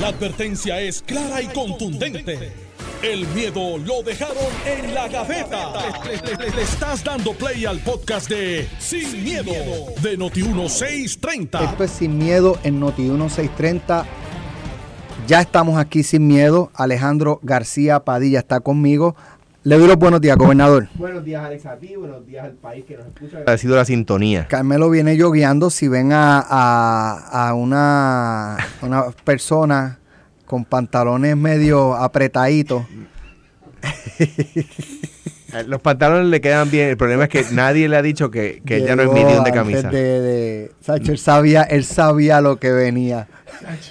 La advertencia es clara y contundente. El miedo lo dejaron en la gaveta. Le, estás dando play al podcast de Sin, miedo, de Noti1630. Esto es Sin Miedo en Noti 1630. Ya estamos aquí sin miedo. Alejandro García Padilla está conmigo. Le doy los buenos días, gobernador. Buenos días, Alex, a ti. Buenos días al país que nos escucha. Ha sido la sintonía. Carmelo viene yo guiando. Si ven a, a- a una, una persona con pantalones medio apretaditos, Los pantalones le quedan bien. El problema es que nadie le ha dicho que, que ya no es medium de camisa. De, de- Sacho, él, sabía, él sabía lo que venía.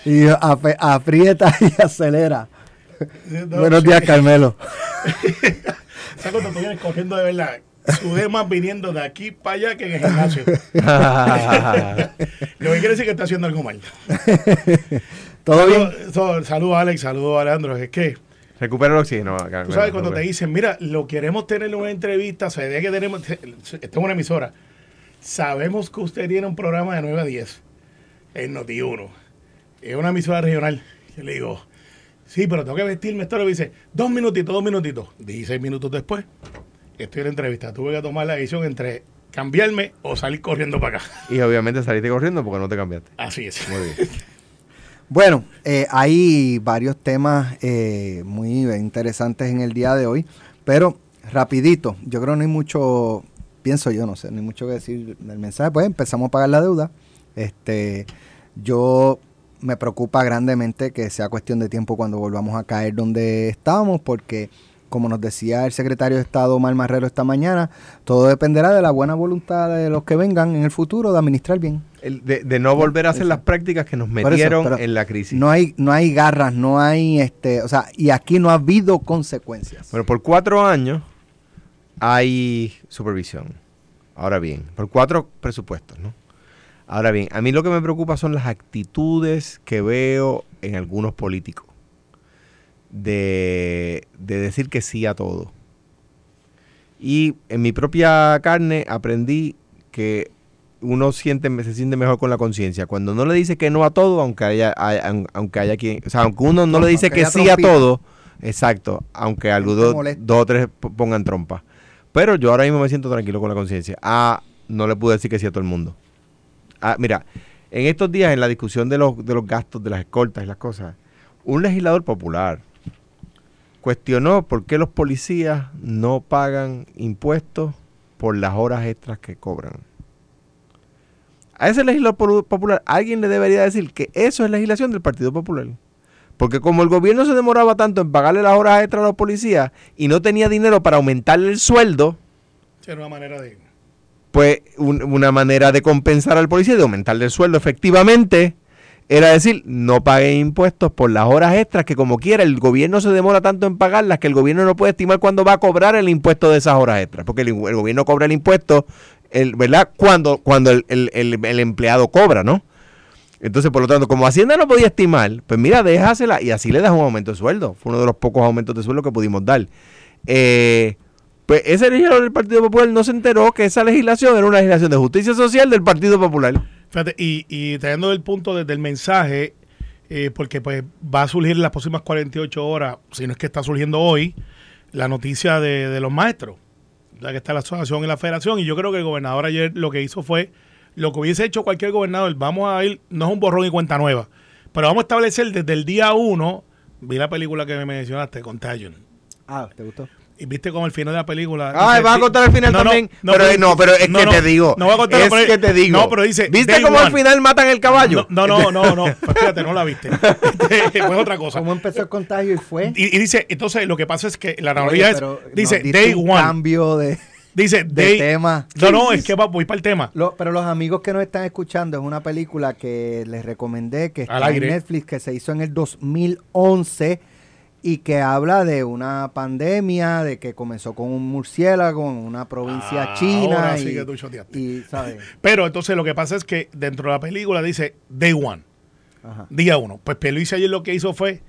Y dijo, "Ape- aprieta y acelera. Buenos días, Carmelo. ¿Sabes cuando tú vienes corriendo de verdad? Sudé más viniendo de aquí para allá que en el gimnasio. Lo que quiere decir que está haciendo algo mal. ¿Todo bien? Saludos saludo a Alex, saludos a Alejandro. Es que, Recupera el oxígeno. tú sabes, cuando te dicen, mira, lo queremos tener en una entrevista, se ve que tenemos, esta es una emisora. Sabemos que usted tiene un programa de 9 a 10 en Noti1. Es una emisora regional. Yo le digo, sí, pero tengo que vestirme. Esto lo dice, dos minutitos, dos minutitos. 16 minutos después, estoy en la entrevista. Tuve que tomar la decisión entre cambiarme o salir corriendo para acá. Y obviamente saliste corriendo porque no te cambiaste. Así es. Muy bien. Bueno, eh, hay varios temas eh, muy interesantes en el día de hoy, pero rapidito, yo creo que no hay mucho, pienso yo, no sé, no hay mucho que decir del mensaje, pues empezamos a pagar la deuda. Este, yo me preocupa grandemente que sea cuestión de tiempo cuando volvamos a caer donde estábamos, porque como nos decía el secretario de Estado Mar Marrero esta mañana, todo dependerá de la buena voluntad de los que vengan en el futuro de administrar bien. El de, de no volver a hacer las prácticas que nos eso, metieron pero en la crisis. No hay, no hay garras, no hay, este, o sea, y aquí no ha habido consecuencias. Bueno, por cuatro años hay supervisión. Ahora bien, por cuatro presupuestos, ¿no? Ahora bien, a mí lo que me preocupa son las actitudes que veo en algunos políticos de, de decir que sí a todo. Y en mi propia carne aprendí que uno siente, se siente mejor con la conciencia. Cuando no le dice que no a todo, aunque haya, hay- aunque haya quien, o sea, aunque uno no le dice que sí a todo, exacto, aunque Gente dos, o tres pongan trompa. Pero yo ahora mismo me siento tranquilo con la conciencia. Ah, no le pude decir que sí a todo el mundo. Ah, mira, en estos días en la discusión de los, de los gastos de las escoltas y las cosas, un legislador popular cuestionó por qué los policías no pagan impuestos por las horas extras que cobran. A ese legislador popular alguien le debería decir que eso es legislación del Partido Popular. Porque como el gobierno se demoraba tanto en pagarle las horas extras a los policías y no tenía dinero para aumentarle el sueldo, Era una manera de... pues un- una manera de compensar al policía, de aumentarle el sueldo efectivamente, era decir, no pague impuestos por las horas extras que como quiera el gobierno se demora tanto en pagarlas que el gobierno no puede estimar cuándo va a cobrar el impuesto de esas horas extras, porque el, gobierno cobra el impuesto, el, ¿verdad? Cuando, cuando el- el empleado cobra, ¿no? Entonces, por lo tanto, como Hacienda no podía estimar, pues mira, déjasela y así le das un aumento de sueldo. Fue uno de los pocos aumentos de sueldo que pudimos dar. Eh, pues ese legislador del Partido Popular no se enteró que esa legislación era una legislación de justicia social del Partido Popular. Fíjate, y, y trayendo el punto desde el mensaje, eh, porque pues va a surgir en las próximas 48 horas, si no es que está surgiendo hoy, la noticia de, de los maestros, ya que está la asociación y la federación, y yo creo que el gobernador ayer lo que hizo fue lo que hubiese hecho cualquier gobernador, vamos a ir, no es un borrón y cuenta nueva, pero vamos a establecer desde el día uno, vi la película que me mencionaste, Contagion, Ah, ¿te gustó? Y viste como el final de la película. Ay, dice- vas a contar al final No, también. no, pero pero- no, pero es no, que no, te digo. no voy a contarlo, es pero- que te digo. no, pero dice, ¿Viste cómo al final matan el caballo? No, no, no, no, pues fíjate, no la viste. Este, fue otra cosa. ¿Cómo empezó el contagio y fue? Y, y dice, entonces lo que pasa es que la analogía es, dice day un one. cambio de, Dice de day. tema. No, no, es que voy para el tema. Lo- pero los amigos que nos están escuchando, es una película que les recomendé, que Al está en. Netflix, que se hizo en el 2011 y que habla de una pandemia, de que comenzó con un murciélago en una provincia Ah, china. ahora y, sí que tú choteaste. y, ¿sabes? Pero entonces lo que pasa es que dentro de la película dice day one, Ajá. día uno. Pues Peluisa ayer lo que hizo fue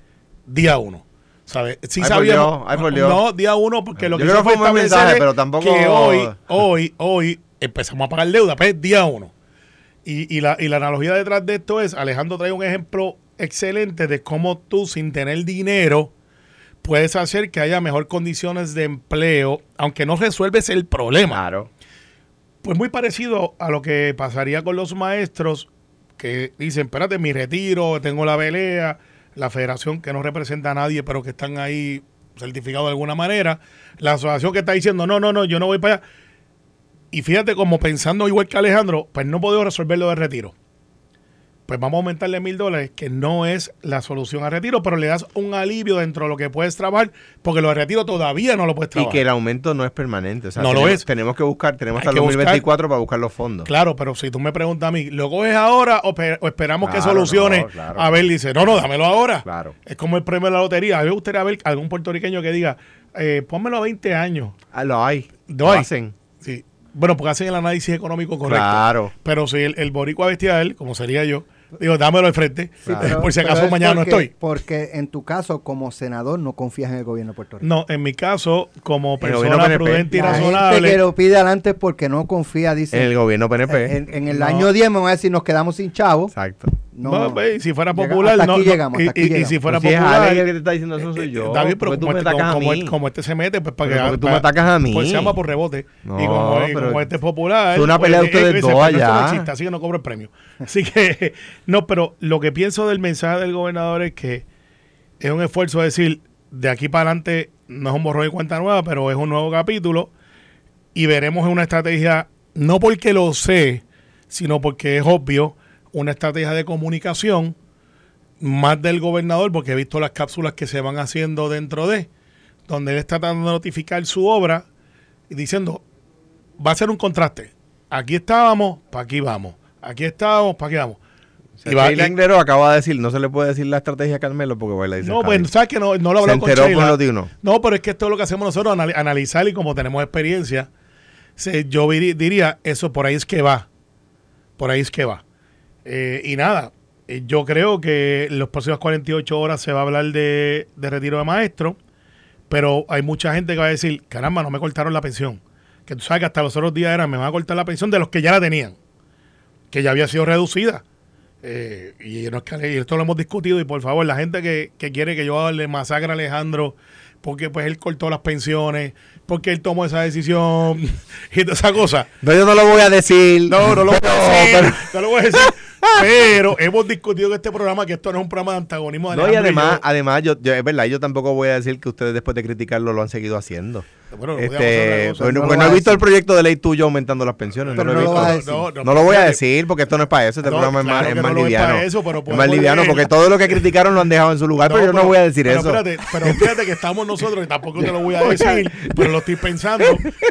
día uno. ¿Sabes? Sí Ay, por sabíamos. Dios, ay, por Dios. No, día uno, porque lo Yo que hizo fue fue un mensaje, pero tampoco- que hoy, hoy, hoy empezamos a pagar deuda, pues día uno. Y, y la, y la analogía detrás de esto es, Alejandro trae un ejemplo excelente de cómo tú, sin tener dinero, puedes hacer que haya mejor condiciones de empleo, aunque no resuelves el problema. Claro. Pues muy parecido a lo que pasaría con los maestros que dicen, espérate, mi retiro, tengo la pelea, la federación que no representa a nadie, pero que están ahí certificados de alguna manera, la asociación que está diciendo, no, no, no, yo no voy para allá. Y fíjate, como pensando igual que Alejandro, pues no puedo resolver lo del retiro pues vamos a aumentarle mil dólares, que no es la solución al retiro, pero le das un alivio dentro de lo que puedes trabajar, porque lo de retiro todavía no lo puedes trabajar. Y que el aumento no es permanente. O sea, no tenemos, lo es. Tenemos que buscar, tenemos hasta el 2024 para buscar los fondos. Claro, pero si tú me preguntas a mí, ¿lo coges ahora o, esperamos que solucione? No, claro. A ver, dice, no, no, dámelo ahora. Claro. Es como el premio de la lotería. A mí me gustaría ver algún puertorriqueño que diga, eh, pónmelo a 20 años. Ah, lo hay. Lo, hay. hacen. Sí. Bueno, porque hacen el análisis económico correcto. Claro. Pero si el, el boricua bestial, como sería yo, Digo, dámelo al frente, por si acaso mañana no estoy. Porque en tu caso, como senador, no confías en el gobierno de Puerto Rico. No, en mi caso, como persona prudente y la razonable. Gente que lo pide adelante porque no confía, dice. En el gobierno PNP. En, en el no. año 10 me van a decir, nos quedamos sin chavo. Exacto. No, bueno, si fuera popular, hasta no. Llegamos, hasta y, aquí y, y, si fuera pues popular. Si es que te está diciendo eso soy yo. David, pero tú como, me este, atacas como, a mí. como, este se mete, pues para pero que. tú me atacas a mí. Pues se llama por rebote. No, y como, pero como este es popular. Es una pelea de pues, ustedes dos allá. Chiste, así que no cobro el premio. Así que, no, pero lo que pienso del mensaje del gobernador es que es un esfuerzo de decir, de aquí para adelante no es un borrón de cuenta nueva, pero es un nuevo capítulo y veremos una estrategia, no porque lo sé, sino porque es obvio, una estrategia de comunicación más del gobernador, porque he visto las cápsulas que se van haciendo dentro de, donde él está tratando de notificar su obra y diciendo, va a ser un contraste. Aquí estábamos, para aquí vamos. Aquí estábamos, para aquí vamos. O sea, y va, Sheila acaba de decir, no se le puede decir la estrategia a Carmelo porque va a dice. No, pues sabes que no, no lo habló con Sheila. No. no, pero es que esto es lo que hacemos nosotros, analizar y como tenemos experiencia, se, yo diría, eso por ahí es que va. Por ahí es que va. Eh, y nada, yo creo que en las próximas 48 horas se va a hablar de, de, retiro de maestro, pero hay mucha gente que va a decir, caramba, no me cortaron la pensión. Que tú sabes que hasta los otros días eran, me van a cortar la pensión de los que ya la tenían, que ya había sido reducida. Eh, y, no es que, y esto lo hemos discutido y por favor, la gente que, que quiere que yo le masacre a Alejandro porque pues él cortó las pensiones, porque él tomó esa decisión y toda esa cosa. No, yo no lo voy a decir. No, no lo voy a decir. Pero... No lo voy a decir. Pero hemos discutido en este programa que esto no es un programa de antagonismo. De no, y además, yo. además yo, yo, es verdad, yo tampoco voy a decir que ustedes después de criticarlo lo han seguido haciendo. Bueno, este, cosa, bueno, no pues no he visto el proyecto de ley tuyo aumentando las pensiones. Pero no, lo, no he lo visto. no, no, lo voy a decir porque esto no es para eso. Este programa es más, es más liviano. Es, eso, pero es más liviano leer. porque todo lo que criticaron lo han dejado en su lugar, pero yo no voy a decir pero eso. Espérate, pero fíjate que estamos nosotros, y tampoco te lo voy a decir, pero lo estoy pensando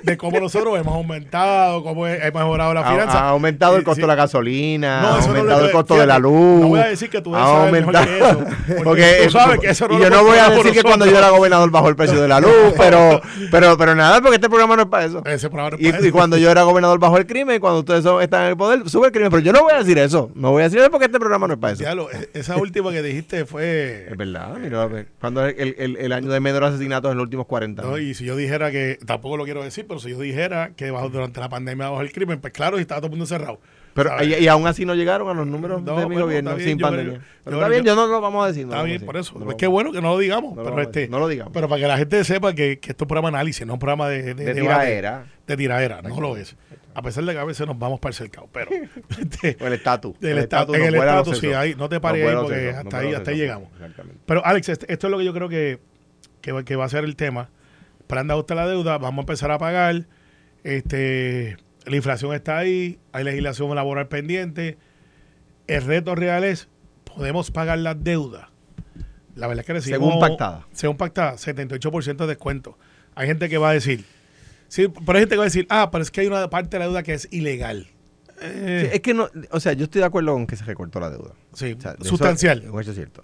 de cómo nosotros hemos aumentado, cómo hemos mejorado la finanza. Ha, ha aumentado el costo de la gasolina, ha aumentado el costo de la luz. No voy a decir que tú debes saber mejor que eso. Porque, porque tú sabes que eso no y yo no voy a decir que cuando yo era gobernador bajó el precio de la luz, pero, pero, pero nada, porque este programa no es para eso. Ese programa no es Y, para eso. y cuando yo era gobernador bajó el crimen, cuando ustedes son- están en el poder, sube el crimen. Pero yo no voy a decir eso. No voy a decir eso porque este programa no es para eso. E- esa última que dijiste fue... Es verdad, mira, cuando el, el, el año de menor asesinatos en los últimos 40 años. No, y si yo dijera que, tampoco lo quiero decir, pero si yo dijera que bajo, durante la pandemia bajó el crimen, pues claro, y estaba todo el mundo encerrado. Pero y, y aún así no llegaron a los números No, de mi bueno, gobierno bien, sin yo pandemia. Pero yo- está bien, yo- no lo vamos a decir. Está lo bien, por eso. no lo es que bueno que no lo digamos, No lo pero a este, no lo digamos. Pero para que la gente sepa que, que esto es un programa de análisis, no un programa de, de, De tiraera. De tiraera, no lo es. A pesar de que a veces nos vamos para el cercado, pero... este, O el estatus. El estatus, el estatus, sí, ahí, no te pares ahí porque hasta ahí, hasta ahí llegamos. Pero Alex, este- esto es lo que yo creo que, que, va- a ser el tema. Plan de ajuste a la deuda, vamos a empezar a pagar. Este, la inflación está ahí, hay legislación laboral pendiente. El reto real es, podemos pagar las deudas. La verdad es que recibimos... Según pactada. Según pactada, 78% de descuento. Hay gente que va a decir... Sí, pero hay gente que va a decir, ah, pero es que hay una parte de la deuda que es ilegal. Eh, Sí, es que no, o sea, yo estoy de acuerdo con que se recortó la deuda. sí, O sea, de sustancial. Eso, eso es cierto.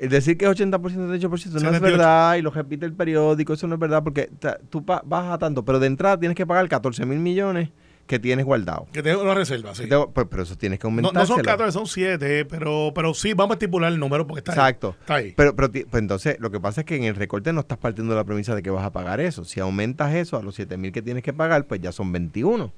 El decir que es 80%, 78% no es 78. verdad y lo repite el periódico, eso no es verdad porque ta- tú pa- bajas a tanto, pero de entrada tienes que pagar 14 mil millones que tienes guardado. que tengo una reserva, sí. Tengo- pues, pero eso tienes que No, aumentar. no son 14, son 7, pero, pero sí, vamos a estipular el número porque está Exacto. ahí. Está ahí. Pero, pero pues entonces, lo que pasa es que en el recorte no estás partiendo de la premisa de que vas a pagar eso. Si aumentas eso a los 7 mil que tienes que pagar, pues ya son 21.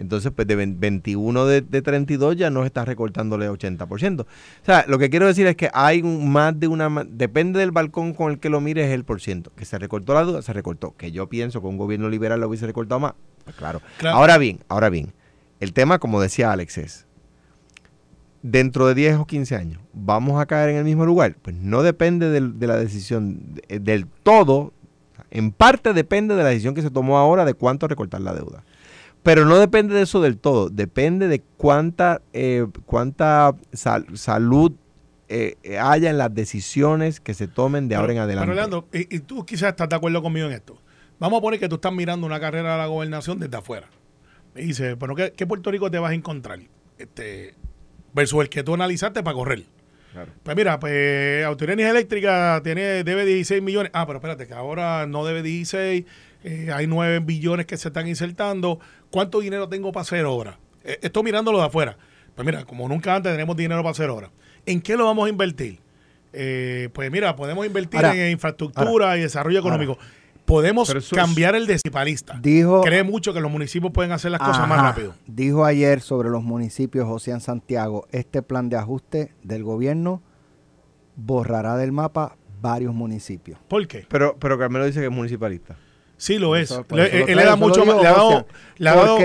Entonces, pues de 21 de, 32 ya no está recortándole 80%. O sea, lo que quiero decir es que hay más de una... Depende del balcón con el que lo mires el por ciento. Que se recortó la duda, se recortó. Que yo pienso que un gobierno liberal lo hubiese recortado más. Pues claro. Ahora bien, ahora bien. El tema, como decía Alex, es... Dentro de 10 o 15 años, ¿vamos a caer en el mismo lugar? Pues no depende de la decisión del todo. En parte depende de la decisión que se tomó ahora de cuánto recortar la deuda. Pero no depende de eso del todo, depende de cuánta, eh, cuánta salud eh, haya en las decisiones que se tomen de ahora en adelante. Pero y, tú quizás estás de acuerdo conmigo en esto. Vamos a poner que tú estás mirando una carrera de la gobernación desde afuera. Me dice, bueno, ¿qué, Puerto Rico te vas a encontrar? Este, versus el que tú analizaste para correr. Pues mira, pues Autoridad Eléctrica tiene, debe 16 millones. Ah, pero espérate, que ahora no debe 16, eh, hay 9 billones que se están insertando. ¿Cuánto dinero tengo para hacer obra? Eh, estoy mirándolo de afuera. Pues mira, como nunca antes tenemos dinero para hacer obra. ¿En qué lo vamos a invertir? Eh, pues mira, podemos invertir en infraestructura y desarrollo económico. podemos cambiar el decipalista. Dijo, Cree mucho que los municipios pueden hacer las cosas más rápido. Dijo ayer sobre los municipios José Santiago, este plan de ajuste del gobierno borrará del mapa varios municipios. ¿Por qué? Pero, pero Carmelo dice que es municipalista. Sí, lo es. él le da mucho le ha dado,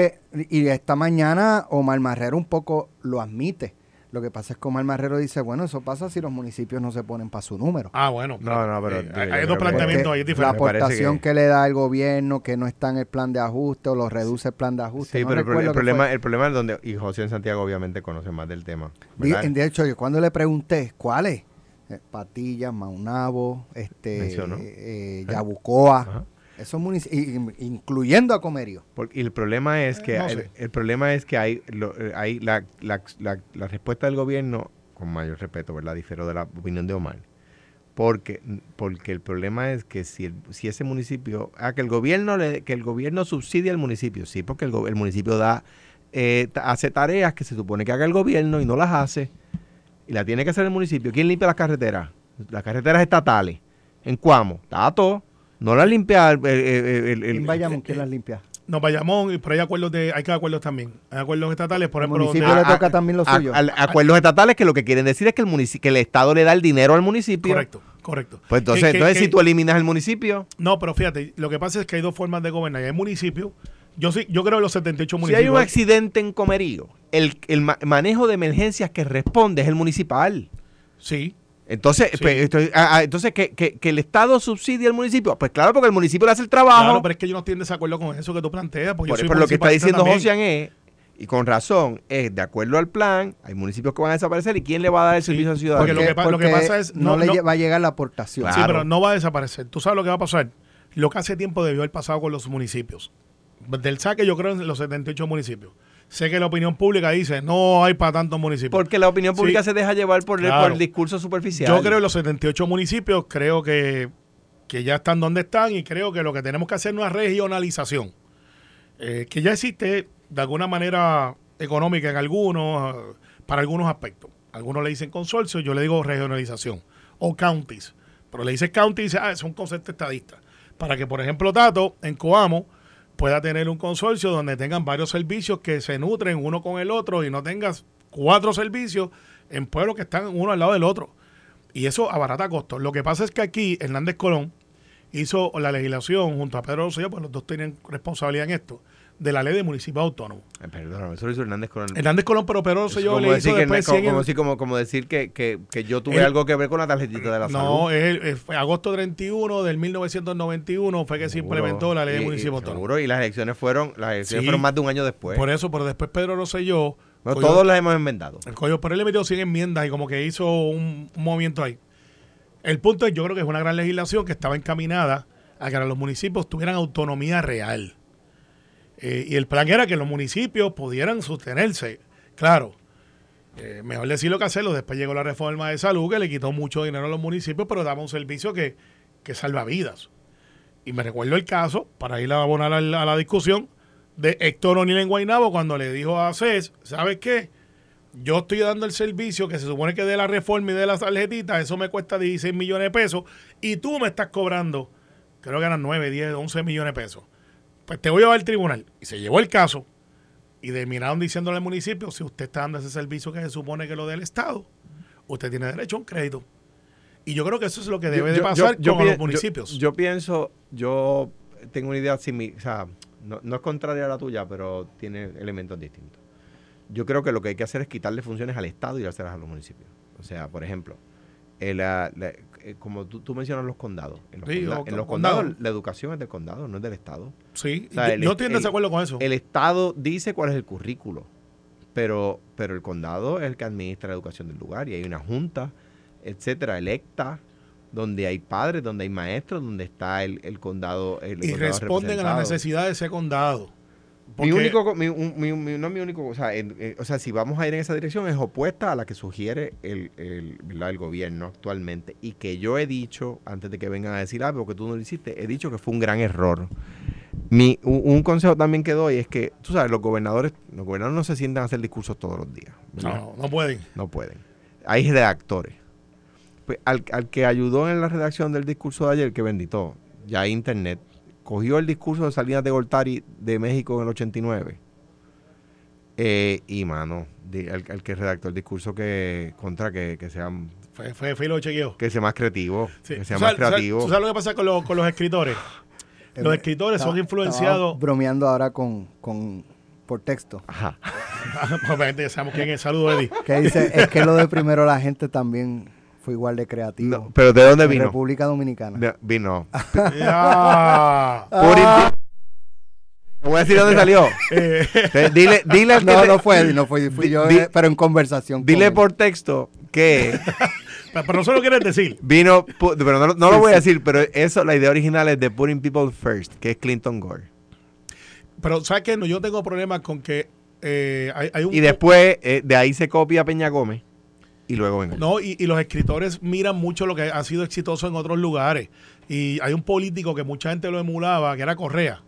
y esta mañana Omar Marrero un poco lo admite. Lo que pasa es que Omar Marrero dice, bueno, eso pasa si los municipios no se ponen para su número. Ah, bueno. No, no, pero... Eh, hay dos planteamientos ahí diferentes. La aportación que... le da el gobierno, que no está en el plan de ajuste o lo reduce el plan de ajuste. Sí, pero el, problema, el problema es donde... Y José en Santiago obviamente conoce más del tema. De hecho, yo cuando le pregunté, ¿cuál es? Eh, Patillas, Maunabo, este, eh, Yabucoa. Esos municipios, incluyendo a Comerio. Porque, y el problema es que, el, problema es que hay, eh, hay la, la, la, respuesta del gobierno, con mayor respeto, ¿verdad? Difiero de la opinión de Omar. Porque, porque el problema es que si, si ese municipio, ah, que el gobierno le, que el gobierno subsidia al municipio, sí, porque el, el municipio da, eh, hace tareas que se supone que haga el gobierno y no las hace, y la tiene que hacer el municipio. ¿Quién limpia las carreteras? Las carreteras estatales. ¿En Cuamo? Tato. No la limpia el, el, ¿Quién Bayamón? ¿Quién las limpia? No, Bayamón, pero hay acuerdos de, hay que acuerdos también. Hay acuerdos estatales, por ejemplo. El municipio le toca también lo suyo. acuerdos estatales que lo que quieren decir es que el municipio, que el Estado le da el dinero al municipio. Correcto, correcto. Pues entonces, entonces si tú eliminas el municipio. No, pero fíjate, lo que pasa es que hay dos formas de gobernar. Hay municipios. Yo sí, yo creo que los 78 municipios. Si hay un accidente en Comerío, el, el manejo de emergencias que responde es el municipal. Sí. Entonces, pues, ah, ah, entonces que, que, que, el Estado subsidie al municipio. Pues claro, porque el municipio le hace el trabajo. Claro, pero es que yo no estoy en desacuerdo con eso que tú planteas. Porque por, yo lo que está diciendo José es, y con razón, es de acuerdo al plan, hay municipios que van a desaparecer y ¿quién le va a dar el servicio al ciudadano? Porque, lo, que, pasa es... No, le va a llegar la aportación. Sí, pero no va a desaparecer. ¿Tú sabes lo que va a pasar? Lo que hace tiempo debió haber pasado con los municipios. Del saque yo creo en los 78 municipios sé que la opinión pública dice no hay para tantos municipios. Porque la opinión pública se deja llevar por, el, discurso superficial. Yo creo que los 78 municipios, creo que, ya están donde están y creo que lo que tenemos que hacer es una regionalización. Eh, que ya existe de alguna manera económica en algunos, para algunos aspectos. Algunos le dicen consorcio, yo le digo regionalización. O counties. Pero le dice county y dice, ah, es un concepto estadista. Para que, por ejemplo, Tato, en Coamo, pueda tener un consorcio donde tengan varios servicios que se nutren uno con el otro y no tengas cuatro servicios en pueblos que están uno al lado del otro. Y eso abarata costos. Lo que pasa es que aquí Hernández Colón hizo la legislación junto a Pedro Rosselló, pues los dos tienen responsabilidad en esto de la ley de municipio autónomo. Eh, perdón, eso lo hizo Hernández Colón. Hernández Colón, pero Pedro Rosselló le hizo después como, como, como, como, decir que, que, que yo tuve algo que ver con la tarjetita de la salud. No, es, fue agosto 31 del 1991 fue que se implementó la ley de municipio autónomo. Seguro, y las elecciones fueron las elecciones fueron más de un año después. Por eso, pero después Pedro Rosselló... Bueno, todos las hemos enmendado. El coño, pero él le metió 100 enmiendas y como que hizo un, un movimiento ahí. El punto es, yo creo que es una gran legislación que estaba encaminada a que los municipios tuvieran autonomía real. Eh, y el plan era que los municipios pudieran sostenerse. Claro, eh, mejor decirlo que hacerlo. Después llegó la reforma de salud que le quitó mucho dinero a los municipios, pero daba un servicio que, que salva vidas. Y me recuerdo el caso, para ir a abonar a la, discusión, de Héctor O'Neill en Guaynabo cuando le dijo a CES, ¿sabes qué? Yo estoy dando el servicio que se supone que de la reforma y de las tarjetitas, eso me cuesta 16 millones de pesos, y tú me estás cobrando, creo que eran 9, 10, 11 millones de pesos pues te voy a llevar al tribunal. Y se llevó el caso y terminaron diciéndole al municipio, si usted está dando ese servicio que se supone que lo del Estado, usted tiene derecho a un crédito. Y yo creo que eso es lo que debe de pasar con los municipios. Yo, pienso, yo tengo una idea similar, o sea, no, no es contraria a la tuya, pero tiene elementos distintos. Yo creo que lo que hay que hacer es quitarle funciones al Estado y hacerlas a los municipios. O sea, por ejemplo, eh, como tú, mencionas los condados. En los, condados la educación es del condado, no es del Estado. Sí, no estoy de acuerdo con eso. El Estado dice cuál es el currículo, pero, pero el condado es el que administra la educación del lugar y hay una junta, etcétera, electa, donde hay padres, donde hay maestros, donde está el, el condado. y responden a las necesidades de ese condado. Mi único, mi, no mi único, o sea, o sea, si vamos a ir en esa dirección es opuesta a la que sugiere el, el, gobierno actualmente y que yo he dicho, antes de que vengan a decir algo que tú no lo hiciste, he dicho que fue un gran error. Mi, un, consejo también que doy es que, tú sabes, los gobernadores, los gobernadores no se sientan a hacer discursos todos los días. No, no pueden. No pueden. Hay redactores. Pues al, al que ayudó en la redacción del discurso de ayer, que bendito, ya hay internet, cogió el discurso de Salinas de Gortari de México en el 89. Eh, y, mano, el, que redactó el discurso que contra que, que sea fue, fue filo chequeo. Que sea más creativo. Que sea más creativo. ¿Tú sabes lo que pasa con, con los escritores? Los escritores son influenciados. bromeando ahora con, con por texto. Ajá. Obviamente ya sabemos quién es. Saludos, Eddie. Que dice, es que lo de primero la gente también fue igual de creativo. pero ¿de dónde vino? República Dominicana. vino. voy a decir dónde salió. Eh. dile, dile No, no fue, no fue, fui yo, eh, pero en conversación. Dile por texto que. pero no solo quieres decir. Vino, pero no, lo voy a decir, pero eso, la idea original es de Putting People First, que es Clinton Gore. Pero, ¿sabes qué? No, yo tengo problemas con que eh, hay, un. Y después, de ahí se copia Peña Gómez y luego venga. No, y, los escritores miran mucho lo que ha sido exitoso en otros lugares. Y hay un político que mucha gente lo emulaba, que era Correa,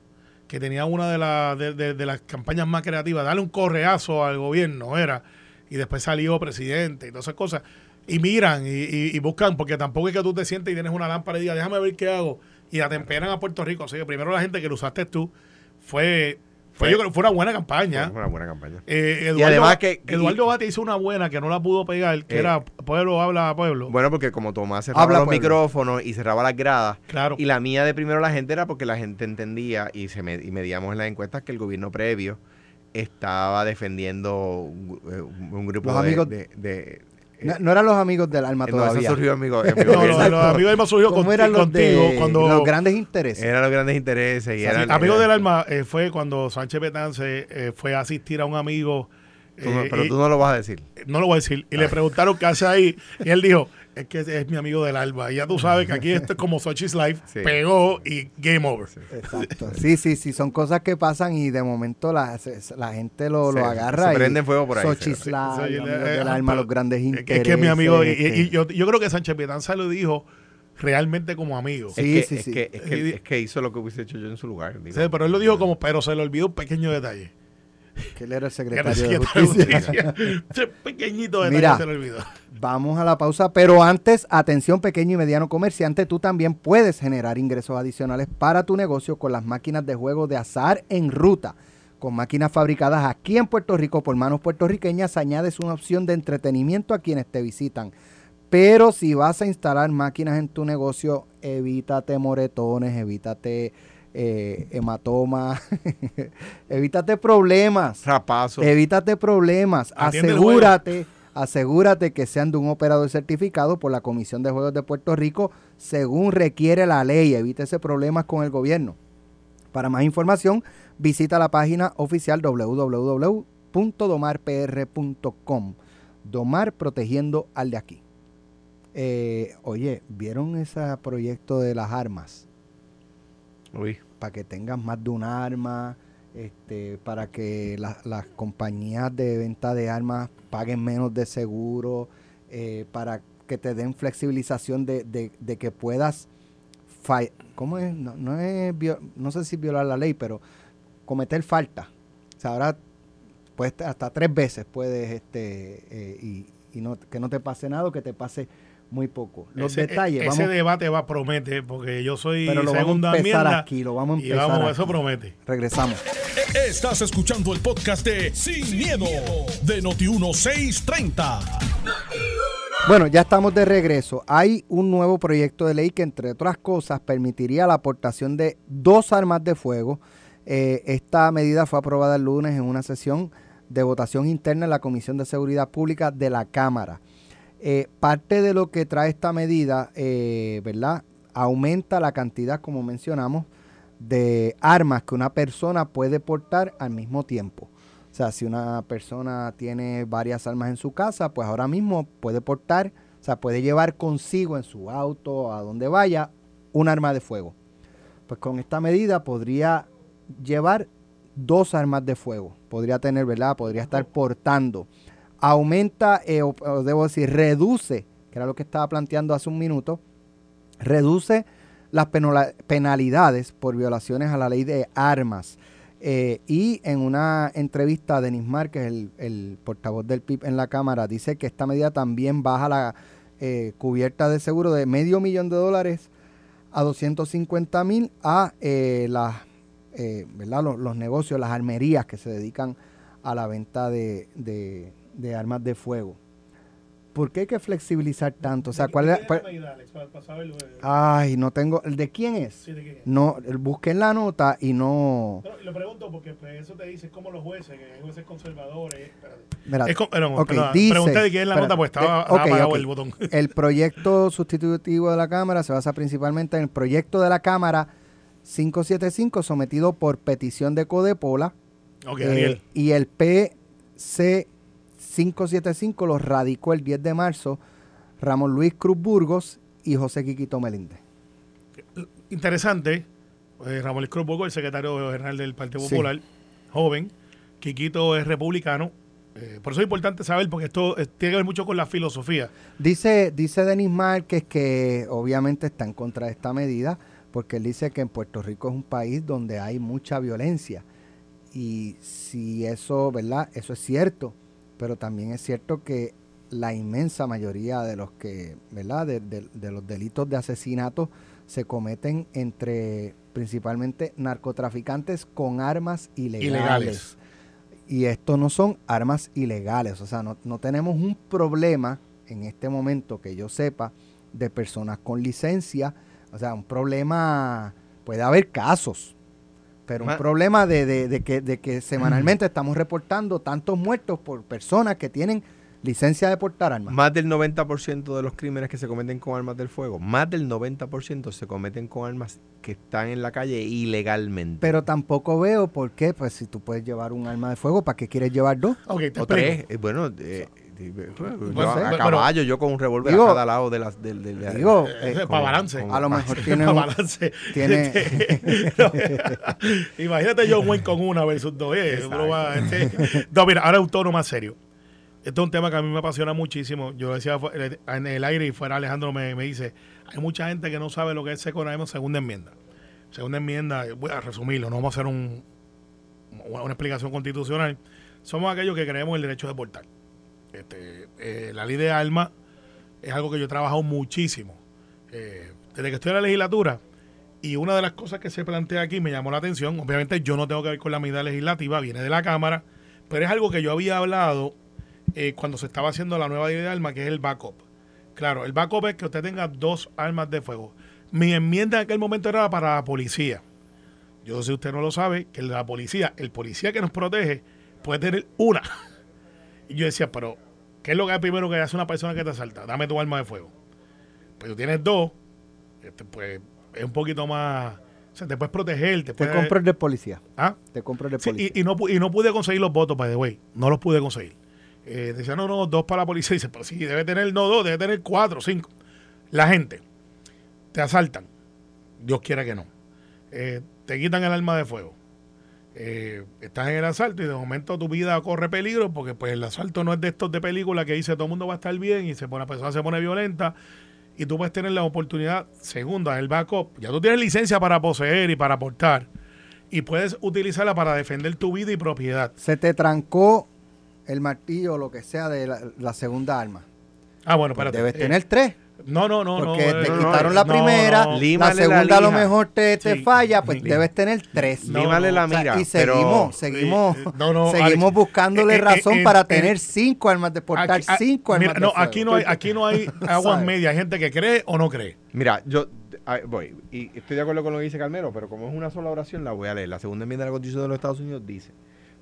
que tenía una de, de, las campañas más creativas, darle un correazo al gobierno, era. Y después salió presidente y todas esas cosas. Y miran y, buscan, porque tampoco es que tú te sientes y tienes una lámpara y digas, déjame ver qué hago. Y atemperan a Puerto Rico. O sea, primero la gente que lo usaste tú fue fue, yo creo fue una buena campaña. Fue una buena campaña. Eh, Eduardo, y además que. Eduardo Bate hizo una buena que no la pudo pegar, que eh, era Pueblo habla a Pueblo. Bueno, porque como Tomás cerraba los micrófonos y cerraba las gradas. Claro. Y la mía de primero la gente era porque la gente entendía y, se y medíamos en las encuestas que el gobierno previo estaba defendiendo un, eh, grupo de, no, eran los amigos del alma todavía. No, surgió amigo, amigo no, los, amigos del alma surgió eran los contigo. cuando, los grandes intereses. Eran los grandes intereses. Y eran, amigos del alma eh, fue cuando Sánchez Betance eh, fue a asistir a un amigo. Eh, pero tú no lo vas a decir. No lo voy a decir. Y le preguntaron qué hace ahí. Y él dijo, es que es mi amigo del alba. Y ya tú sabes que aquí esto es como Sochi's Life, pegó y game over. Exacto. Sí, sí, sí, son cosas que pasan y de momento la, la gente lo, lo agarra. Se prende fuego por ahí. Sochi's Life, del alma, los grandes intereses. Es que es mi amigo. Y, yo, yo, creo que Sánchez Pietanza lo dijo realmente como amigo. Sí, sí, sí. Es que, es, que, hizo lo que hubiese hecho yo en su lugar. sí, pero él lo dijo como, pero se le olvidó un pequeño detalle. Que él era el secretario, de justicia. pequeñito de Mira, se lo olvidó. Vamos a la pausa, pero antes, atención pequeño y mediano comerciante, tú también puedes generar ingresos adicionales para tu negocio con las máquinas de juego de azar en ruta. Con máquinas fabricadas aquí en Puerto Rico por manos puertorriqueñas, añades una opción de entretenimiento a quienes te visitan. Pero si vas a instalar máquinas en tu negocio, evítate moretones, evítate eh, hematoma, evítate problemas. Rapazo. Evítate problemas. asegúrate, asegúrate que sean de un operador certificado por la Comisión de Juegos de Puerto Rico según requiere la ley. Evítese problemas con el gobierno. Para más información, visita la página oficial www.domarpr.com. Domar protegiendo al de aquí. Eh, oye, ¿vieron ese proyecto de las armas? Uy para que tengas más de un arma, este, para que las compañías de venta de armas paguen menos de seguro, eh, para que te den flexibilización de, de, que puedas, ¿cómo es? No, no, es? no sé si violar la ley, pero cometer falta. O sea, ahora hasta tres veces puedes, este, eh, y, y no, que no te pase nada, que te pase muy poco. Los ese, detalles, ese vamos, debate va promete, porque yo soy pero lo vamos a empezar enmienda. aquí, lo vamos a y empezar eso promete. Regresamos. Estás escuchando el podcast de Sin, miedo, de Noti1630. Bueno, ya estamos de regreso. Hay un nuevo proyecto de ley que, entre otras cosas, permitiría la aportación de dos armas de fuego. Eh, esta medida fue aprobada el lunes en una sesión de votación interna en la Comisión de Seguridad Pública de la Cámara. Eh, parte de lo que trae esta medida, eh, ¿verdad? Aumenta la cantidad, como mencionamos, de armas que una persona puede portar al mismo tiempo. O sea, si una persona tiene varias armas en su casa, pues ahora mismo puede portar, o sea, puede llevar consigo en su auto, a donde vaya, un arma de fuego. Pues con esta medida podría llevar dos armas de fuego. Podría tener, ¿verdad? Podría estar portando. Aumenta, eh, o, debo decir, reduce, que era lo que estaba planteando hace un minuto, reduce las penalidades por violaciones a la ley de armas. Eh, y en una entrevista, Denis Márquez, el, el portavoz del PIB en la Cámara, dice que esta medida también baja la eh, cubierta de seguro de medio millón de dólares a 250 mil a ¿verdad? Los, los negocios, las armerías que se dedican a la venta de, de- de armas de fuego. ¿Por qué hay que flexibilizar tanto? O sea, ¿cuál es? cuál- Ay, no tengo. ¿El de quién es? No, el- busqué en la nota y no. lo pregunto porque pues, eso te dice como los jueces, que hay jueces conservadores. Mira, Es co- perdón, ok, perdón, dice- pregunté de quién es la espera, nota, pues estaba, de- apagado el botón. El proyecto sustitutivo de la Cámara se basa principalmente en el proyecto de la Cámara 575 sometido por petición de Codepola ok, eh, Daniel. y el PC 575 lo radicó el 10 de marzo Ramón Luis Cruz Burgos y José Quiquito Meléndez. Interesante. eh, Ramón Luis Cruz Bogo, el secretario general del Partido Sí. Popular, joven. Quiquito es republicano. eh, por eso es importante saber, porque esto eh, tiene que ver mucho con la filosofía. Dice, dice Denis Márquez que obviamente está en contra de esta medida, porque él dice que en Puerto Rico es un país donde hay mucha violencia. Y si eso, ¿verdad? Eso es cierto, pero también es cierto que la inmensa mayoría de los que, ¿verdad? De, de- de los delitos de asesinato se cometen entre principalmente narcotraficantes con armas ilegales. Ilegales. Y esto no son armas ilegales, o sea, no, no tenemos un problema en este momento que yo sepa de personas con licencia, o sea, un problema, puede haber casos, pero un Ma- problema de, de- de que, de que semanalmente estamos reportando tantos muertos por personas que tienen licencia de portar armas. Más del 90% de los crímenes que se cometen con armas del fuego, más del 90% se cometen con armas que están en la calle ilegalmente. Pero tampoco veo por qué, pues si tú puedes llevar un arma de fuego, ¿para qué quieres llevar dos? Te o tres, eh, bueno, eh, Bueno, a pero- caballo, yo con un revólver Digo- a cada lado de las del, del- Digo, Eh, eh, para balance. a lo mejor tiene Para un, balance. tiene- Imagínate John Wayne con una versus dos. eh, este- No, mira, ahora es un tono más serio. Esto es un tema que a mí me apasiona muchísimo. Yo decía fu- en el aire y fuera Alejandro me, me dice, hay mucha gente que no sabe lo que es Second segunda enmienda. Segunda enmienda, voy a resumirlo, no vamos a hacer un, una, explicación constitucional. Somos aquellos que creemos el derecho de portar. Este, eh, la ley de armas es algo que yo he trabajado muchísimo. Eh, desde que estoy en la legislatura, y una de las cosas que se plantea aquí me llamó la atención. Obviamente yo no tengo que ver con la medida legislativa, viene de la Cámara, pero es algo que yo había hablado eh, cuando se estaba haciendo la nueva ley de armas, que es el backup. Claro, el backup es que usted tenga dos armas de fuego. Mi enmienda en aquel momento era para la policía. Yo sé usted no lo sabe, que la policía, el policía que nos protege, puede tener una. Y yo decía, pero, ¿qué es lo que es primero que hace una persona que te asalta? Dame tu arma de fuego. Pues tú tienes dos, este, pues es un poquito más. O sea, te puedes proteger, te te puedes. compro el de policía. ¿Ah? Te compro el de Sí, policía. y, y no, y no pude conseguir los votos, by the way. No los pude conseguir. Eh, decía, no, no, dos para la policía. Dice, pero sí, debe tener, no dos, debe tener cuatro, cinco. La gente, te asaltan. Dios quiera que no. Eh, te quitan el arma de fuego. Eh, estás en el asalto y de momento tu vida corre peligro porque pues el asalto no es de estos de película que dice todo el mundo va a estar bien y se pone, la persona se pone violenta y tú puedes tener la oportunidad, segunda, el backup. Ya tú tienes licencia para poseer y para aportar y puedes utilizarla para defender tu vida y propiedad. Se te trancó el martillo o lo que sea de la, la segunda arma. Ah, bueno, espérate. debes Eh, tener tres. No, no, no. Porque no, te quitaron no, la primera, no. la segunda a lo mejor te, te Sí. falla, pues Sí. debes tener tres. No, Límale la O sea, mira. y pero- seguimos, seguimos, no, no, seguimos Alex, buscándole eh, razón eh, para eh, tener cinco armas de portar Aquí- ah, cinco armas mira, de no, fuego. aquí no hay, aquí no hay aguas medias. Hay gente que cree o no cree. Mira, yo a- voy, y estoy de acuerdo con lo que dice Carmelo, pero como es una sola oración, la voy a leer. La segunda enmienda de la Constitución de los Estados Unidos dice,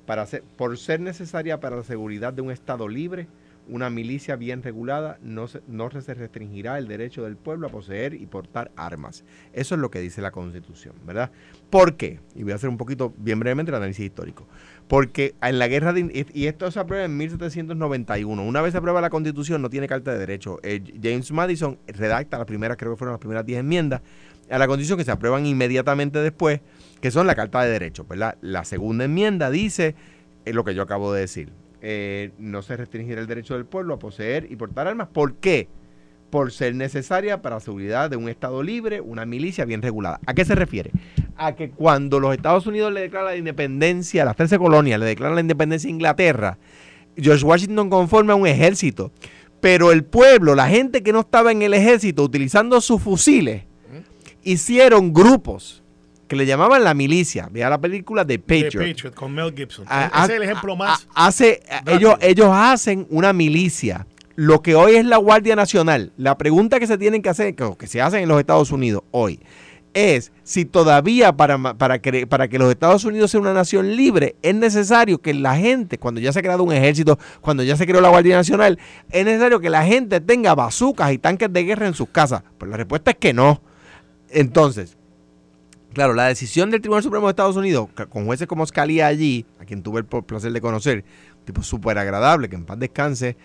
para ser, por ser necesaria para la seguridad de un Estado libre, una milicia bien regulada no se, no se restringirá el derecho del pueblo a poseer y portar armas. Eso es lo que dice la Constitución, ¿verdad? ¿Por qué? Y voy a hacer un poquito, bien brevemente, el análisis histórico. Porque en la guerra de... Y esto se aprueba en 1791. Una vez se aprueba la Constitución, no tiene carta de derecho. Eh, James Madison redacta las primeras, creo que fueron las primeras 10 enmiendas a la Constitución que se aprueban inmediatamente después, que son la carta de derechos, ¿verdad? La segunda enmienda dice lo que yo acabo de decir. Eh, no se restringirá el derecho del pueblo a poseer y portar armas. ¿Por qué? Por ser necesaria para la seguridad de un Estado libre, una milicia bien regulada. ¿A qué se refiere? A que cuando los Estados Unidos le declaran la independencia, a las 13 colonias le declaran la independencia a Inglaterra, George Washington conforma un ejército. Pero el pueblo, la gente que no estaba en el ejército utilizando sus fusiles, hicieron grupos que le llamaban la milicia. Vea la película de The Patriot. Patriot con Mel Gibson. Ah, Ese es el ejemplo más. hace, ellos, ellos hacen una milicia. Lo que hoy es la Guardia Nacional. La pregunta que se tienen que hacer, que, que se hacen en los Estados Unidos hoy, es si todavía para, para, que, para que los Estados Unidos sea una nación libre, es necesario que la gente, cuando ya se ha creado un ejército, cuando ya se creó la Guardia Nacional, es necesario que la gente tenga bazucas y tanques de guerra en sus casas. Pues la respuesta es que no. Entonces, Claro, la decisión del Tribunal Supremo de Estados Unidos, con jueces como Scalia allí, a quien tuve el placer de conocer, tipo súper agradable, que en paz descanse,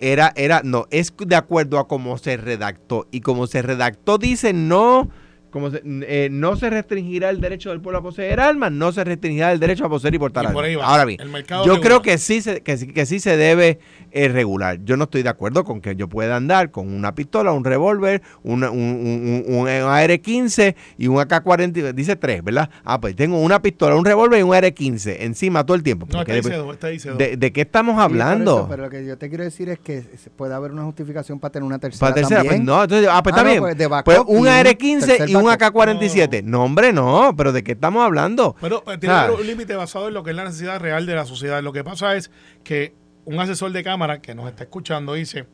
era, era, no, es de acuerdo a cómo se redactó. Y como se redactó, dice no, como se- eh, no se restringirá el derecho del pueblo a poseer armas, no se restringirá el derecho a poseer y portar Y armas. va. Ahora bien, El mercado yo creo que sí, se, que, sí- que sí se debe eh, regular. Yo no estoy de acuerdo con que yo pueda andar con una pistola, un revólver, un, un- un- un AR-15 y un AK-40. Dice tres, ¿verdad? Ah, pues tengo una pistola, un revólver y un AR-15 encima todo el tiempo. No, está de, dice dos, está de- de qué estamos hablando? eso, pero lo que yo te quiero decir es que puede haber una justificación para tener una tercera, Para tercera, pues también. no, entonces, ah, pues Ah, está no, bien. pues de backup Pues un un AR-15 tercer y un backup. AK-47. No. hombre, no, pero ¿de qué estamos hablando? Pero eh, tiene Ah. un límite basado en lo que es la necesidad real de la sociedad. Lo que pasa es que un asesor de cámara que nos está escuchando dice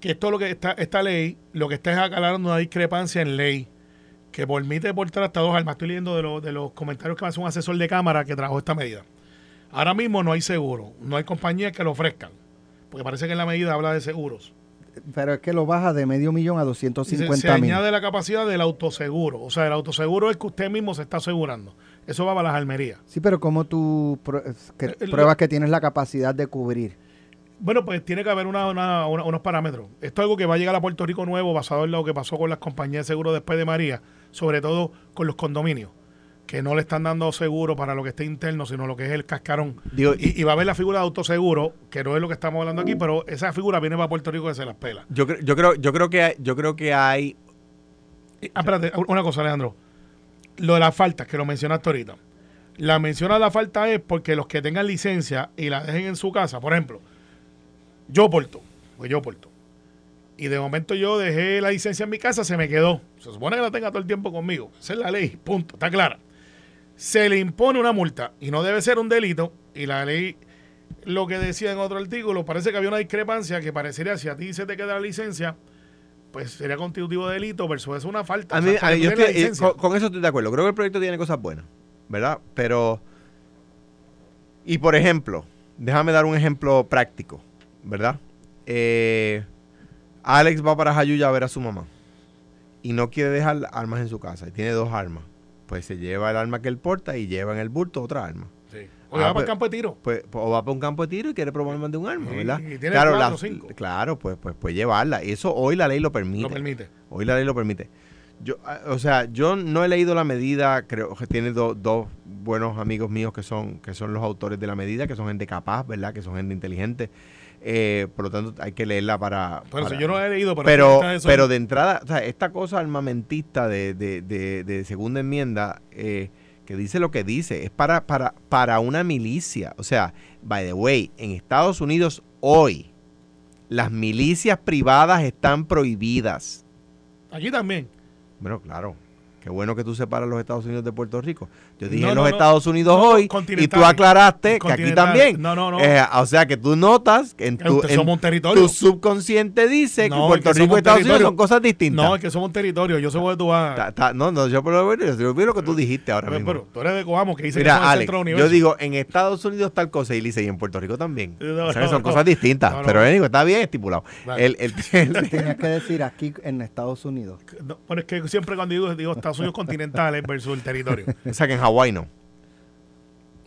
que esto lo que está, esta ley, lo que está es aclarando una discrepancia en ley que permite portar hasta dos armas. Estoy leyendo de, los- de los comentarios que me hace un asesor de cámara que trabajó esta medida. Ahora mismo no hay seguro, no hay compañías que lo ofrezcan, porque parece que en la medida habla de seguros. Pero es que lo baja de medio millón a Y se, 250 se mil. añade la capacidad del autoseguro. O sea, el autoseguro es que usted mismo se está asegurando. Eso va para las almerías. Sí, pero como tú que Eh, el- pruebas que tienes la capacidad de cubrir? Bueno, pues tiene que haber una- una- una- unos parámetros. Esto es algo que va a llegar a Puerto Rico nuevo basado en lo que pasó con las compañías de seguro después de María, sobre todo con los condominios, que no le están dando seguro para lo que esté interno, sino lo que es el cascarón. Digo, Y, y va a haber la figura de autoseguro, que no es lo que estamos hablando aquí, pero esa figura viene para Puerto Rico que se las pela. Yo, cre- yo creo, yo creo que hay, yo creo que hay Y- Ah, espérate, una cosa, Alejandro. Lo de las faltas, que lo mencionaste ahorita. La mención a la falta es porque los que tengan licencia y la dejen en su casa, por ejemplo, yo porto, pues yo porto. Y de momento yo dejé la licencia en mi casa, se me quedó. Se supone que la tenga todo el tiempo conmigo. Esa es la ley, punto, está clara. Se le impone una multa y no debe ser un delito. Y la ley, lo que decía en otro artículo, parece que había una discrepancia que parecería si a ti se te queda la licencia, pues sería constitutivo de delito versus es una falta. A O mí, sea, a mí- yo tener la estoy- eh, con, con eso estoy de acuerdo. Creo que el proyecto tiene cosas buenas, ¿verdad? Pero. Y por ejemplo, déjame dar un ejemplo práctico, ¿verdad? Eh, Alex va para Jayuya a ver a su mamá y no quiere dejar armas en su casa y tiene dos armas. Pues se lleva el arma que él porta y lleva en el bulto otra arma. Sí. O Ah, va para el campo de tiro. Pues, o va para un campo de tiro y quiere probar más de un arma, Sí, ¿verdad? y tiene claro, cuatro la- cinco. claro, pues, pues, pues llevarla. Eso hoy la ley lo permite. Lo permite. Hoy la ley lo permite. Yo, ah, o sea, yo no he leído la medida, creo que tiene do- dos buenos amigos míos que son, que son los autores de la medida, que son gente capaz, ¿verdad? Que son gente inteligente. Eh, por lo tanto, hay que leerla para... Eso para- yo no he leído, pero, pero, está eso- pero de entrada, o sea, esta cosa armamentista de, de, de, de segunda enmienda, eh, que dice lo que dice, es para, para, para una milicia. O sea, by the way, en Estados Unidos hoy, Las milicias privadas están prohibidas. Aquí también. Bueno, claro. Qué bueno que tú separas los Estados Unidos de Puerto Rico. Yo dije No, los no. Estados Unidos No, hoy y tú aclaraste que aquí también. No, no, no. Eh, o sea que tú notas que en tu, Que en somos un territorio. tu subconsciente dice No, que es Puerto que Rico y Estados Unidos son cosas distintas. No, es que somos un territorio. Yo vas. Ta- ta- no, no, yo por lo menos yo vi lo que tú dijiste ahora pero, mismo. pero tú eres de Coamo que dice que Mira, el Alex, centro del yo digo en Estados Unidos tal cosa y dice y en Puerto Rico también. No, O sea, no, son no. cosas distintas. No, no. Pero digo, está bien estipulado. Vale. El, el- el- Tenías que decir aquí en Estados Unidos. No, pero es que siempre cuando digo, digo Estados Unidos continentales versus el territorio. o sea que en Hawái no.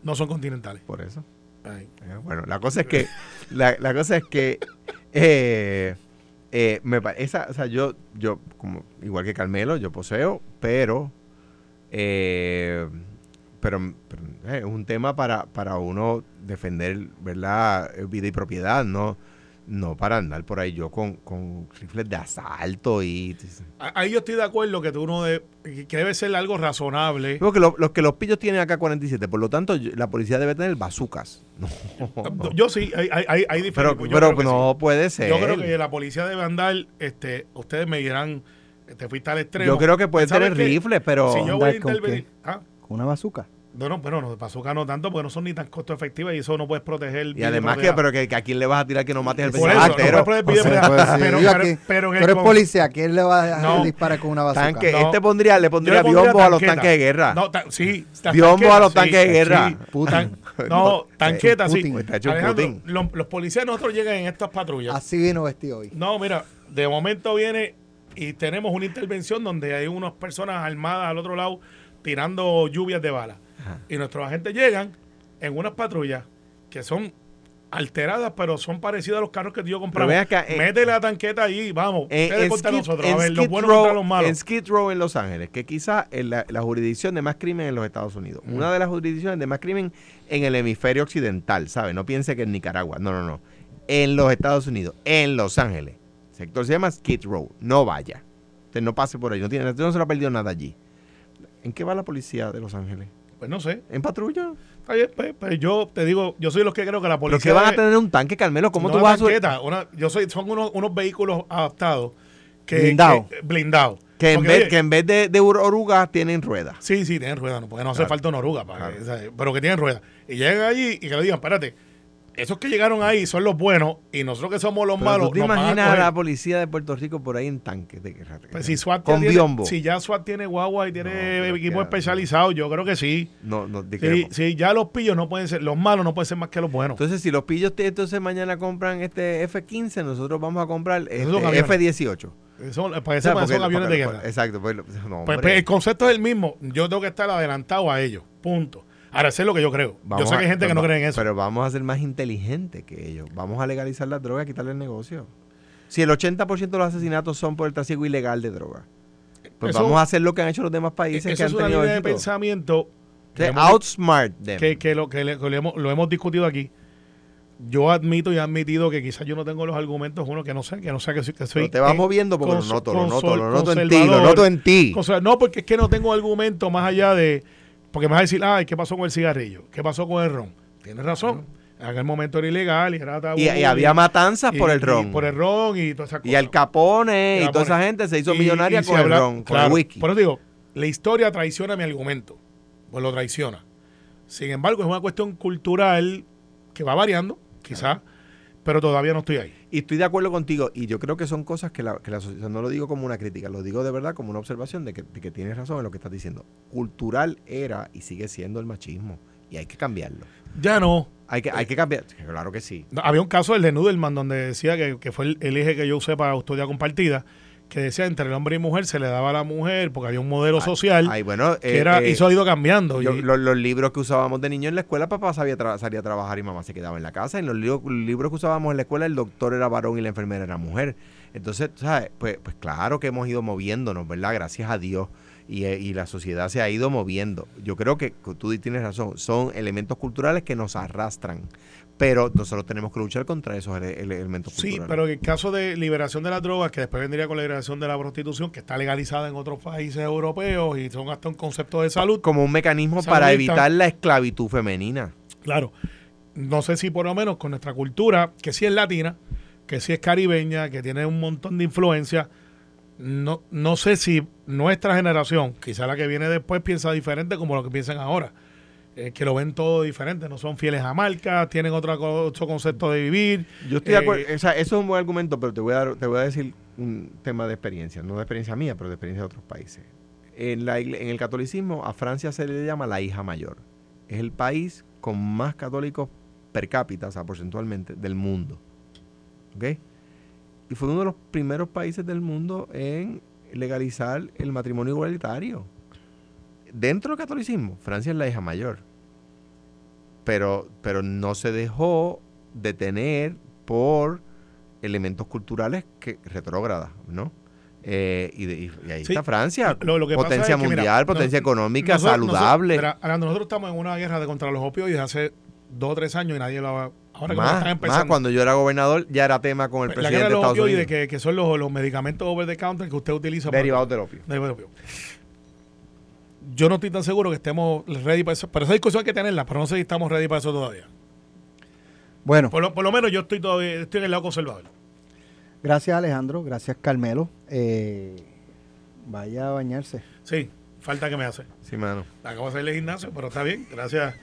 No son continentales. Por eso. Ay. Eh, Bueno, la cosa es que, la, la cosa es que, eh, eh, me esa, o sea, yo, yo, como, igual que Carmelo, yo poseo, pero, eh, pero, pero, eh, es un tema para, para uno defender, ¿verdad? Vida y propiedad, no, no para andar por ahí yo con, con rifles de asalto y... Ahí yo estoy de acuerdo que tú no de, que debe ser algo razonable. Porque lo- los que los pillos tienen acá 47, por lo tanto, la policía debe tener bazucas. No, no. Yo sí, hay, hay, hay, hay Pero, diferencias. Yo pero creo que no sí. puede ser. Yo creo que la policía debe andar, este, ustedes me dirán, te fuiste al extremo. Yo creo que pueden ¿Sabes tener rifles, pero... Si yo voy a ¿Andar con intervenir... ¿Ah? ¿Con una bazooka? No, no, pero no, de bazooka no tanto porque no son ni tan costo efectivas y eso no puedes proteger. Y además que, pero que, que a quién le vas a tirar que no mates al Por vecino pero, en el eres con- policía, ¿a quién le va a dejar No. disparar con una bazooka? Tanque, No. este pondría, le pondría le pondría biombo a los tanqueta. tanques de guerra. No, ta- sí. Biombo a los tanques de guerra. sí. Putin. Tan- no, tanquetas, sí. Alejandro, lo- los policías nosotros llegan en estas patrullas. Así vino vestido hoy. No, mira, de momento viene y tenemos una intervención donde hay unas personas armadas al otro lado tirando lluvias de balas. Y nuestros agentes llegan en unas patrullas que son alteradas, pero son parecidas a los carros que yo acá, en- Mete la tanqueta allí, vamos. Ustedes en contra Skid- nosotros, a ver, los buenos Row- contra los malos. en Skid Row en Los Ángeles, que quizás es la, la jurisdicción de más crimen en los Estados Unidos. Una de las jurisdicciones de más crimen en el hemisferio occidental, ¿sabe? No piense que en Nicaragua, no, no, no. En los Estados Unidos, en Los Ángeles. El sector se llama Skid Row. No vaya. Usted no pase por ahí. No, tiene, no se lo ha perdido nada allí. ¿En qué va la policía de Los Ángeles? Pues no sé. ¿En patrulla? Bien, pues, pues yo te digo, yo soy los que creo que la ¿Pero policía. que van a tener un tanque, Carmelo? ¿Cómo no tú vas a una- yo soy, son unos, unos vehículos adaptados. Que, Blindado. que- blindado. Que en, vez, oye, que en vez de, de orugas tienen ruedas. Sí, sí, tienen ruedas, no, porque no hace falta una oruga, para Claro. que- pero que tienen ruedas. Y llegan allí y que le digan, espérate, esos que llegaron ahí son los buenos y nosotros que somos los Pero malos. ¿Tú te nos van a imaginas a, la policía de Puerto Rico por ahí en tanques de guerra? Pues si SWAT con tiene- biombo. Si ya SWAT tiene guagua y tiene No, equipo especializado, yo creo que sí. No, no, de Sí, sí, ya los pillos no pueden ser, los malos no pueden ser más que los buenos. Entonces, si los pillos entonces mañana compran este F-15, nosotros vamos a comprar este Esos son aviones. F-18. Son, que son aviones de porque- guerra. Exacto. Pues, no, Pues, pues, el concepto es el mismo. Yo tengo que estar adelantado a ellos. Punto. Ahora, es lo que yo creo. Vamos yo sé que hay gente que pero no cree en eso. Pero vamos a ser más inteligentes que ellos. Vamos a legalizar las drogas y quitarle el negocio. Si el 80% de los asesinatos son por el trasiego ilegal de drogas, pues Eso- vamos a hacer lo que han hecho los demás países eso que han es una tenido línea de pensamiento que, hemos, outsmart them. que, que lo, que, le- que le hemos- lo hemos discutido aquí. Yo admito y he admitido que quizás yo no tengo los argumentos, uno que no sé, que no sé que soy. Que soy Pero te vas eh, moviendo porque lo noto, lo noto, lo noto en ti, lo noto en ti. No, porque es que no tengo argumento más allá de. Porque me vas a decir, ay, ¿qué pasó con el cigarrillo? ¿Qué pasó con el ron? Tienes razón. En aquel momento era ilegal y era tabú. Y, y había matanzas y- por el y ron. por el ron y todas esas cosas. Y Al Capone y toda esa gente se hizo Y- millonaria y con el ron, con claro, el whisky. Por eso digo, la historia traiciona mi argumento. Pues lo traiciona. Sin embargo, es una cuestión cultural que va variando, quizás, pero todavía no estoy ahí. Y estoy de acuerdo contigo. Y yo creo que son cosas que la, que la sociedad, no lo digo como una crítica, lo digo de verdad como una observación de que, de que tienes razón en lo que estás diciendo. Cultural era y sigue siendo el machismo. Y hay que cambiarlo. Ya no. Hay que, hay que cambiar. Claro que sí. Había un caso del de Nudelman donde decía que, que fue el, el eje que yo usé para custodia compartida, que decía entre el hombre y mujer se le daba a la mujer porque había un modelo social Ay, bueno, que eh, era, eh, eso ha ido cambiando. yo- y- lo- los libros que usábamos de niño en la escuela, papá sabía tra- salía a trabajar y mamá se quedaba en la casa. En los libros, libros que usábamos en la escuela, el doctor era varón y la enfermera era mujer. Entonces, ¿sabes? Pues, pues claro que hemos ido moviéndonos, ¿verdad? Gracias a Dios. Y, eh, y la sociedad se ha ido moviendo. Yo creo que tú tienes razón. Son elementos culturales que nos arrastran. Pero nosotros tenemos que luchar contra esos ele- ele- elementos Sí, culturales. pero en el caso de liberación de las drogas, que después vendría con la liberación de la prostitución, que está legalizada en otros países europeos y son hasta un concepto de salud. Como un mecanismo para evitar la esclavitud femenina. Claro, no sé si por lo menos con nuestra cultura, que sí es latina, que sí es caribeña, que tiene un montón de influencia. No, no sé si nuestra generación, quizá la que viene después, piensa diferente como lo que piensan ahora. Eh, que lo ven todo diferente, no son fieles a marca, tienen otra co- otro concepto de vivir. Yo estoy de acuerdo, Eh, o sea, eso es un buen argumento, pero te voy, a dar, te voy a decir un tema de experiencia, no de experiencia mía, pero de experiencia de otros países. En, la, en el catolicismo, a Francia se le llama la hija mayor. Es el país con más católicos per cápita, o sea, porcentualmente, del mundo. ¿Ok? Y fue uno de los primeros países del mundo en legalizar el matrimonio igualitario. Dentro del catolicismo, Francia es la hija mayor. Pero, pero no se dejó detener por elementos culturales que retrógradas, ¿no? Eh, y, de- y- y ahí Sí. está Francia, Lo- lo que pasa potencia es que, mira, mundial, potencia no- económica, nosotros- saludable. nosotros- mira, Alejandro, nosotros estamos en una guerra de contra los opioides hace dos o tres años y nadie lo ha... Ahora que más, están más empezando. cuando yo era gobernador ya era tema con el la presidente guerra de de los Estados Unidos. que, que son los, los medicamentos over the counter que usted utiliza. para- Derivados del opio. Derivados de opio. Yo no estoy tan seguro que estemos ready para eso. Pero esa discusión hay que tenerla, pero no sé si estamos ready para eso todavía. Bueno, Por lo, por lo menos yo estoy todavía estoy en el lado conservador. gracias Alejandro, gracias Carmelo. Eh, vaya a bañarse. Sí, falta que me hace. Sí, mano. Acabo de hacerle gimnasio, pero está bien. Gracias.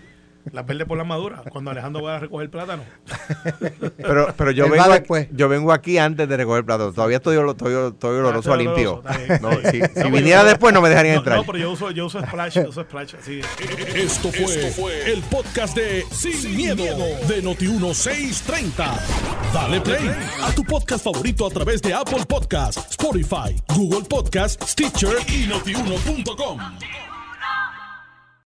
La verde por las maduras. Cuando Alejandro vaya a recoger plátano. Pero, pero yo, Él vengo va aquí, después. yo vengo aquí antes de recoger plato. Todavía estoy, estoy, estoy oloroso a Está limpio. oloroso. No, si, si No, viniera yo- después no me dejarían No, entrar. no, pero yo uso, yo uso Splash, yo uso Splash. Esto fue, el podcast de Sin, miedo, de Noti1630. Dale play a tu podcast favorito a través de Apple Podcasts, Spotify, Google Podcasts, Stitcher y notiuno.com.